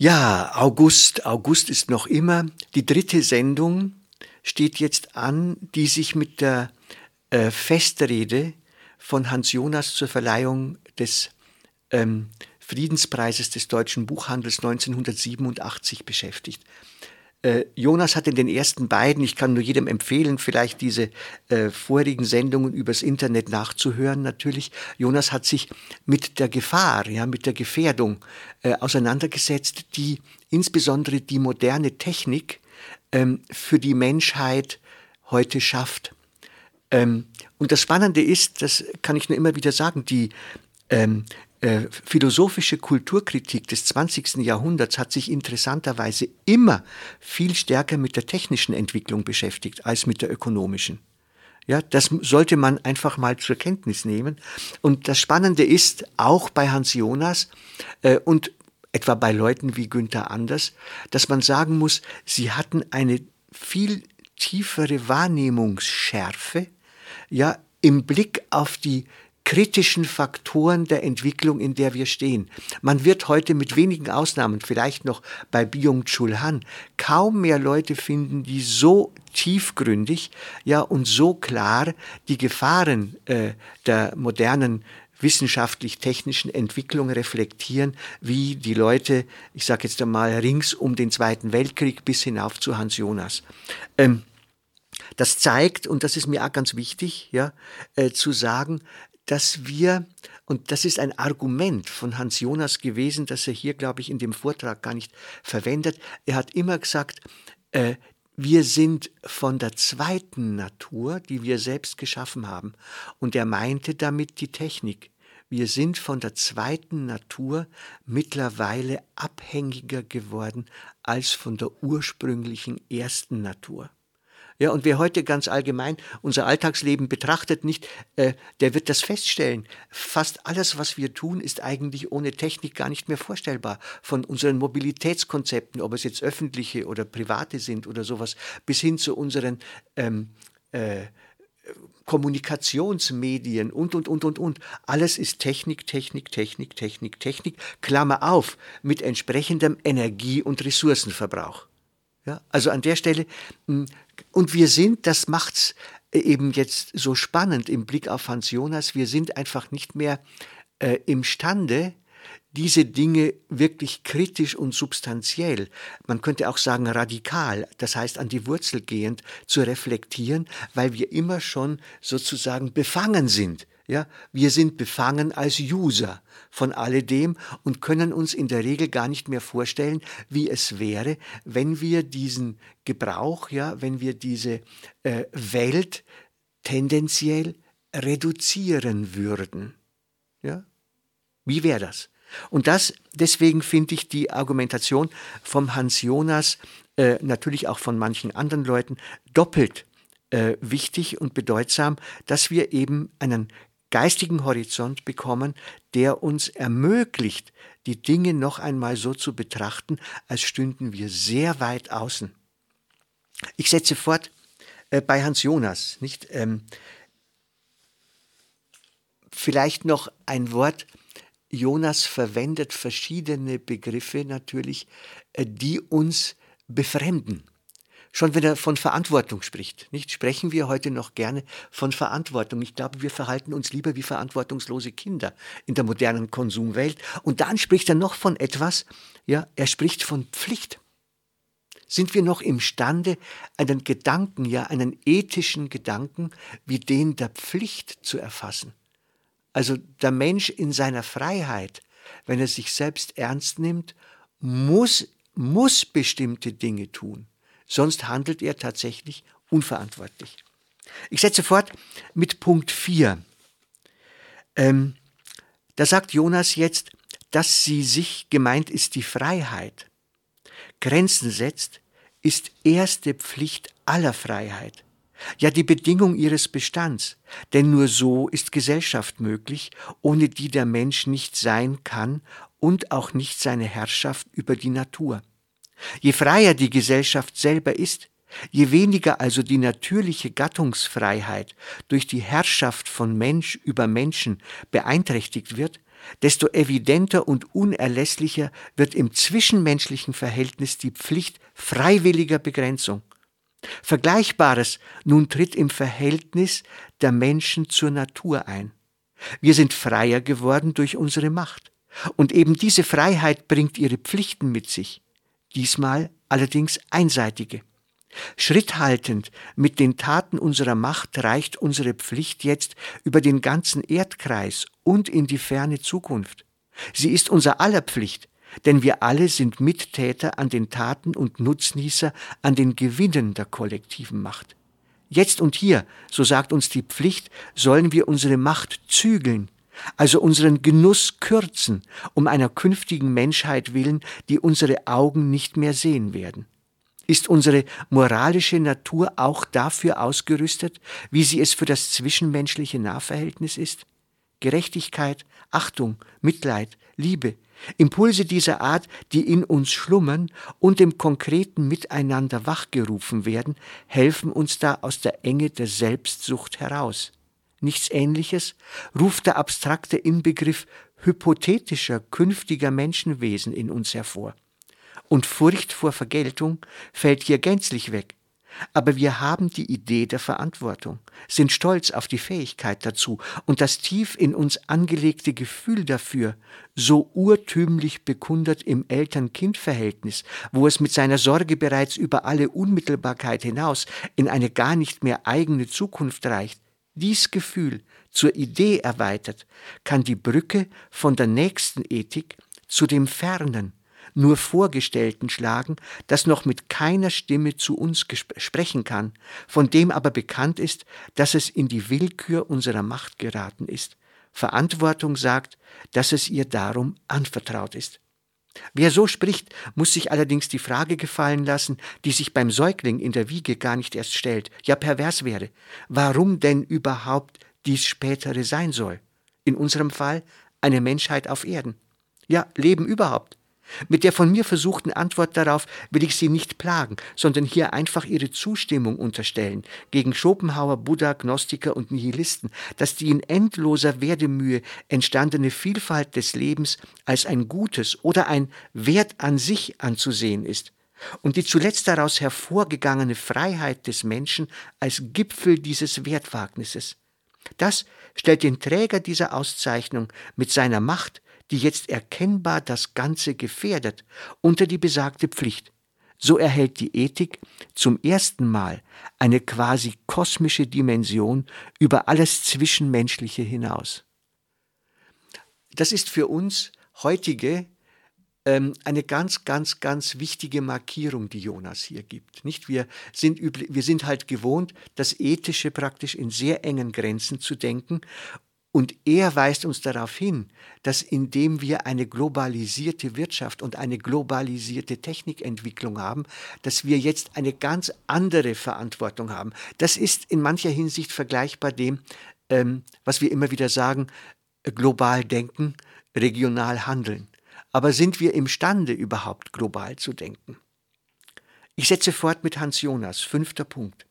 Ja, August. August ist noch immer. Die dritte Sendung steht jetzt an, die sich mit der äh, Festrede von Hans Jonas zur Verleihung des ähm, Friedenspreises des deutschen Buchhandels 1987 beschäftigt. Äh, Jonas hat in den ersten beiden, ich kann nur jedem empfehlen, vielleicht diese äh, vorigen Sendungen übers Internet nachzuhören, natürlich. Jonas hat sich mit der Gefahr, ja, mit der Gefährdung äh, auseinandergesetzt, die insbesondere die moderne Technik ähm, für die Menschheit heute schafft. Ähm, und das Spannende ist, das kann ich nur immer wieder sagen, die ähm, äh, philosophische Kulturkritik des 20. Jahrhunderts hat sich interessanterweise immer viel stärker mit der technischen Entwicklung beschäftigt als mit der ökonomischen. Ja, das sollte man einfach mal zur Kenntnis nehmen. Und das Spannende ist, auch bei Hans Jonas äh, und etwa bei Leuten wie Günther Anders, dass man sagen muss, sie hatten eine viel tiefere Wahrnehmungsschärfe, ja, im Blick auf die kritischen Faktoren der Entwicklung, in der wir stehen. Man wird heute mit wenigen Ausnahmen, vielleicht noch bei Byung-Chul Han, kaum mehr Leute finden, die so tiefgründig ja und so klar die Gefahren äh, der modernen wissenschaftlich-technischen Entwicklung reflektieren, wie die Leute, ich sage jetzt einmal, rings um den Zweiten Weltkrieg bis hinauf zu Hans Jonas. Ähm, das zeigt, und das ist mir auch ganz wichtig, ja, äh, zu sagen, dass wir, und das ist ein Argument von Hans Jonas gewesen, das er hier, glaube ich, in dem Vortrag gar nicht verwendet. Er hat immer gesagt, äh, wir sind von der zweiten Natur, die wir selbst geschaffen haben. Und er meinte damit die Technik. Wir sind von der zweiten Natur mittlerweile abhängiger geworden als von der ursprünglichen ersten Natur. Ja, und wer heute ganz allgemein unser Alltagsleben betrachtet, nicht, äh, der wird das feststellen. Fast alles, was wir tun, ist eigentlich ohne Technik gar nicht mehr vorstellbar. Von unseren Mobilitätskonzepten, ob es jetzt öffentliche oder private sind oder sowas, bis hin zu unseren ähm, äh, Kommunikationsmedien und, und, und, und, und. Alles ist Technik, Technik, Technik, Technik, Technik, Klammer auf, mit entsprechendem Energie- und Ressourcenverbrauch. Ja, also an der Stelle hm, und wir sind, das macht's eben jetzt so spannend im Blick auf Hans Jonas, wir sind einfach nicht mehr äh, imstande, diese Dinge wirklich kritisch und substanziell, man könnte auch sagen radikal, das heißt an die Wurzel gehend, zu reflektieren, weil wir immer schon sozusagen befangen sind ja, wir sind befangen als User von alledem und können uns in der Regel gar nicht mehr vorstellen, wie es wäre, wenn wir diesen Gebrauch, ja, wenn wir diese äh, Welt tendenziell reduzieren würden. Ja? Wie wäre das? Und das, deswegen finde ich die Argumentation vom Hans Jonas, äh, natürlich auch von manchen anderen Leuten, doppelt äh, wichtig und bedeutsam, dass wir eben einen geistigen Horizont bekommen, der uns ermöglicht, die Dinge noch einmal so zu betrachten, als stünden wir sehr weit außen. Ich setze fort äh, bei Hans Jonas, nicht? Ähm, vielleicht noch ein Wort. Jonas verwendet verschiedene Begriffe natürlich, äh, die uns befremden. Schon wenn er von Verantwortung spricht, nicht sprechen wir heute noch gerne von Verantwortung. Ich glaube, wir verhalten uns lieber wie verantwortungslose Kinder in der modernen Konsumwelt. Und dann spricht er noch von etwas, ja, er spricht von Pflicht. Sind wir noch imstande, einen Gedanken, ja, einen ethischen Gedanken wie den der Pflicht zu erfassen? Also der Mensch in seiner Freiheit, wenn er sich selbst ernst nimmt, muss, muss bestimmte Dinge tun sonst handelt er tatsächlich unverantwortlich. Ich setze fort mit Punkt 4. Ähm, Da sagt Jonas jetzt, dass sie sich, gemeint ist die Freiheit, Grenzen setzt, ist erste Pflicht aller Freiheit, ja die Bedingung ihres Bestands, denn nur so ist Gesellschaft möglich, ohne die der Mensch nicht sein kann und auch nicht seine Herrschaft über die Natur. Je freier die Gesellschaft selber ist, je weniger also die natürliche Gattungsfreiheit durch die Herrschaft von Mensch über Menschen beeinträchtigt wird, desto evidenter und unerlässlicher wird im zwischenmenschlichen Verhältnis die Pflicht freiwilliger Begrenzung. Vergleichbares nun tritt im Verhältnis der Menschen zur Natur ein. Wir sind freier geworden durch unsere Macht. Und eben diese Freiheit bringt ihre Pflichten mit sich, diesmal allerdings einseitige. Schritthaltend mit den Taten unserer Macht reicht unsere Pflicht jetzt über den ganzen Erdkreis und in die ferne Zukunft. Sie ist unser aller Pflicht, denn wir alle sind Mittäter an den Taten und Nutznießer an den Gewinnen der kollektiven Macht. Jetzt und hier, so sagt uns die Pflicht, sollen wir unsere Macht zügeln, also unseren Genuss kürzen, um einer künftigen Menschheit willen, die unsere Augen nicht mehr sehen werden. Ist unsere moralische Natur auch dafür ausgerüstet, wie sie es für das zwischenmenschliche Nahverhältnis ist? Gerechtigkeit, Achtung, Mitleid, Liebe, Impulse dieser Art, die in uns schlummern und im konkreten Miteinander wachgerufen werden, helfen uns da aus der Enge der Selbstsucht heraus. Nichts Ähnliches ruft der abstrakte Inbegriff hypothetischer künftiger Menschenwesen in uns hervor und Furcht vor Vergeltung fällt hier gänzlich weg. Aber wir haben die Idee der Verantwortung, sind stolz auf die Fähigkeit dazu und das tief in uns angelegte Gefühl dafür, so urtümlich bekundert im Eltern-Kind-Verhältnis, wo es mit seiner Sorge bereits über alle Unmittelbarkeit hinaus in eine gar nicht mehr eigene Zukunft reicht, dies Gefühl zur Idee erweitert, kann die Brücke von der nächsten Ethik zu dem fernen, nur Vorgestellten schlagen, das noch mit keiner Stimme zu uns sprechen kann, von dem aber bekannt ist, dass es in die Willkür unserer Macht geraten ist. Verantwortung sagt, dass es ihr darum anvertraut ist. Wer so spricht, muss sich allerdings die Frage gefallen lassen, die sich beim Säugling in der Wiege gar nicht erst stellt, ja pervers wäre, warum denn überhaupt dies spätere sein soll. In unserem Fall eine Menschheit auf Erden. Ja, Leben überhaupt. Mit der von mir versuchten Antwort darauf will ich Sie nicht plagen, sondern hier einfach Ihre Zustimmung unterstellen gegen Schopenhauer, Buddha, Gnostiker und Nihilisten, dass die in endloser Werdemühe entstandene Vielfalt des Lebens als ein Gutes oder ein Wert an sich anzusehen ist und die zuletzt daraus hervorgegangene Freiheit des Menschen als Gipfel dieses Wertwagnisses. Das stellt den Träger dieser Auszeichnung mit seiner Macht die jetzt erkennbar das Ganze gefährdet, unter die besagte Pflicht. So erhält die Ethik zum ersten Mal eine quasi kosmische Dimension über alles Zwischenmenschliche hinaus. Das ist für uns heutige ähm, eine ganz, ganz, ganz wichtige Markierung, die Jonas hier gibt. Nicht? Wir, sind wir sind halt gewohnt, das Ethische praktisch in sehr engen Grenzen zu denken und er weist uns darauf hin, dass indem wir eine globalisierte Wirtschaft und eine globalisierte Technikentwicklung haben, dass wir jetzt eine ganz andere Verantwortung haben. Das ist in mancher Hinsicht vergleichbar dem, ähm, was wir immer wieder sagen, global denken, regional handeln. Aber sind wir imstande, überhaupt global zu denken? Ich setze fort mit Hans Jonas, fünfter Punkt.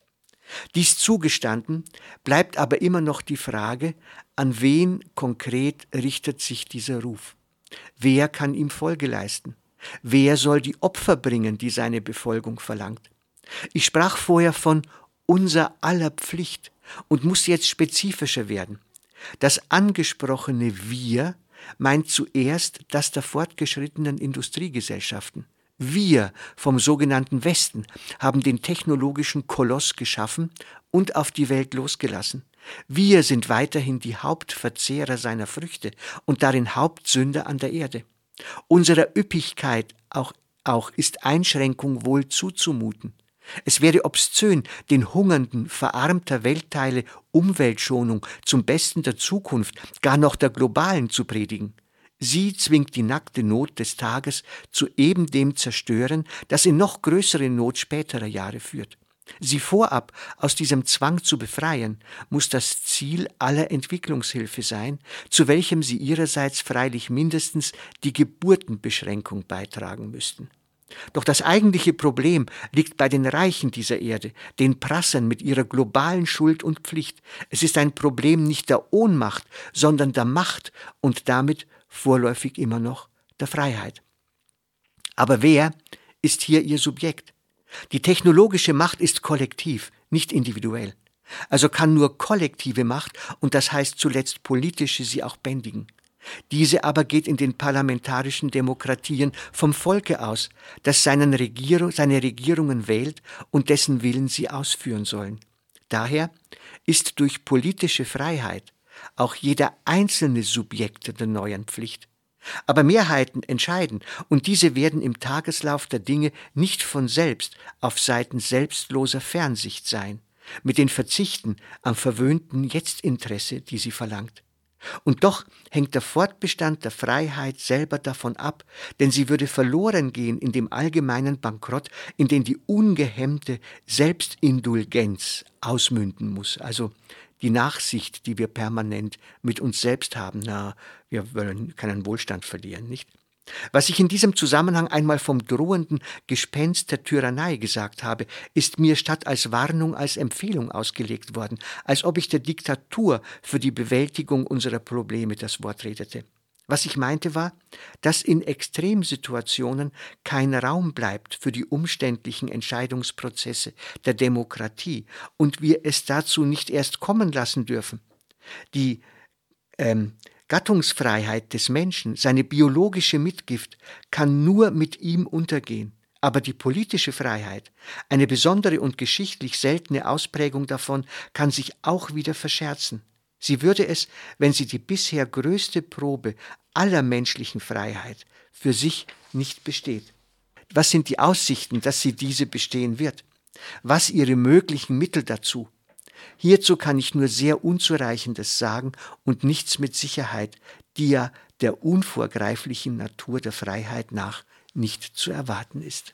Dies zugestanden, bleibt aber immer noch die Frage, an wen konkret richtet sich dieser Ruf? Wer kann ihm Folge leisten? Wer soll die Opfer bringen, die seine Befolgung verlangt? Ich sprach vorher von unser aller Pflicht und muss jetzt spezifischer werden. Das angesprochene Wir meint zuerst das der fortgeschrittenen Industriegesellschaften. Wir vom sogenannten Westen haben den technologischen Koloss geschaffen und auf die Welt losgelassen. Wir sind weiterhin die Hauptverzehrer seiner Früchte und darin Hauptsünder an der Erde. Unserer Üppigkeit auch, auch ist Einschränkung wohl zuzumuten. Es wäre obszön, den Hungernden verarmter Weltteile Umweltschonung zum Besten der Zukunft, gar noch der globalen zu predigen. Sie zwingt die nackte Not des Tages zu eben dem Zerstören, das in noch größere Not späterer Jahre führt. Sie vorab aus diesem Zwang zu befreien, muss das Ziel aller Entwicklungshilfe sein, zu welchem sie ihrerseits freilich mindestens die Geburtenbeschränkung beitragen müssten. Doch das eigentliche Problem liegt bei den Reichen dieser Erde, den Prassern mit ihrer globalen Schuld und Pflicht. Es ist ein Problem nicht der Ohnmacht, sondern der Macht und damit vorläufig immer noch der Freiheit. Aber wer ist hier ihr Subjekt? Die technologische Macht ist kollektiv, nicht individuell. Also kann nur kollektive Macht und das heißt zuletzt politische sie auch bändigen. Diese aber geht in den parlamentarischen Demokratien vom Volke aus, das seinen Regierung, seine Regierungen wählt und dessen Willen sie ausführen sollen. Daher ist durch politische Freiheit auch jeder einzelne Subjekt der neuen Pflicht. Aber Mehrheiten entscheiden, und diese werden im Tageslauf der Dinge nicht von selbst auf Seiten selbstloser Fernsicht sein, mit den Verzichten am verwöhnten Jetztinteresse, die sie verlangt. Und doch hängt der Fortbestand der Freiheit selber davon ab, denn sie würde verloren gehen in dem allgemeinen Bankrott, in den die ungehemmte Selbstindulgenz ausmünden muss, also die Nachsicht, die wir permanent mit uns selbst haben. Na, wir wollen keinen Wohlstand verlieren, nicht? Was ich in diesem Zusammenhang einmal vom drohenden Gespenst der Tyrannei gesagt habe, ist mir statt als Warnung als Empfehlung ausgelegt worden, als ob ich der Diktatur für die Bewältigung unserer Probleme das Wort redete. Was ich meinte war, dass in Extremsituationen kein Raum bleibt für die umständlichen Entscheidungsprozesse der Demokratie und wir es dazu nicht erst kommen lassen dürfen. Die ähm, Gattungsfreiheit des Menschen, seine biologische Mitgift, kann nur mit ihm untergehen. Aber die politische Freiheit, eine besondere und geschichtlich seltene Ausprägung davon, kann sich auch wieder verscherzen. Sie würde es, wenn sie die bisher größte Probe aller menschlichen Freiheit für sich nicht besteht. Was sind die Aussichten, dass sie diese bestehen wird? Was ihre möglichen Mittel dazu? Hierzu kann ich nur sehr Unzureichendes sagen und nichts mit Sicherheit, die ja der unvorgreiflichen Natur der Freiheit nach nicht zu erwarten ist.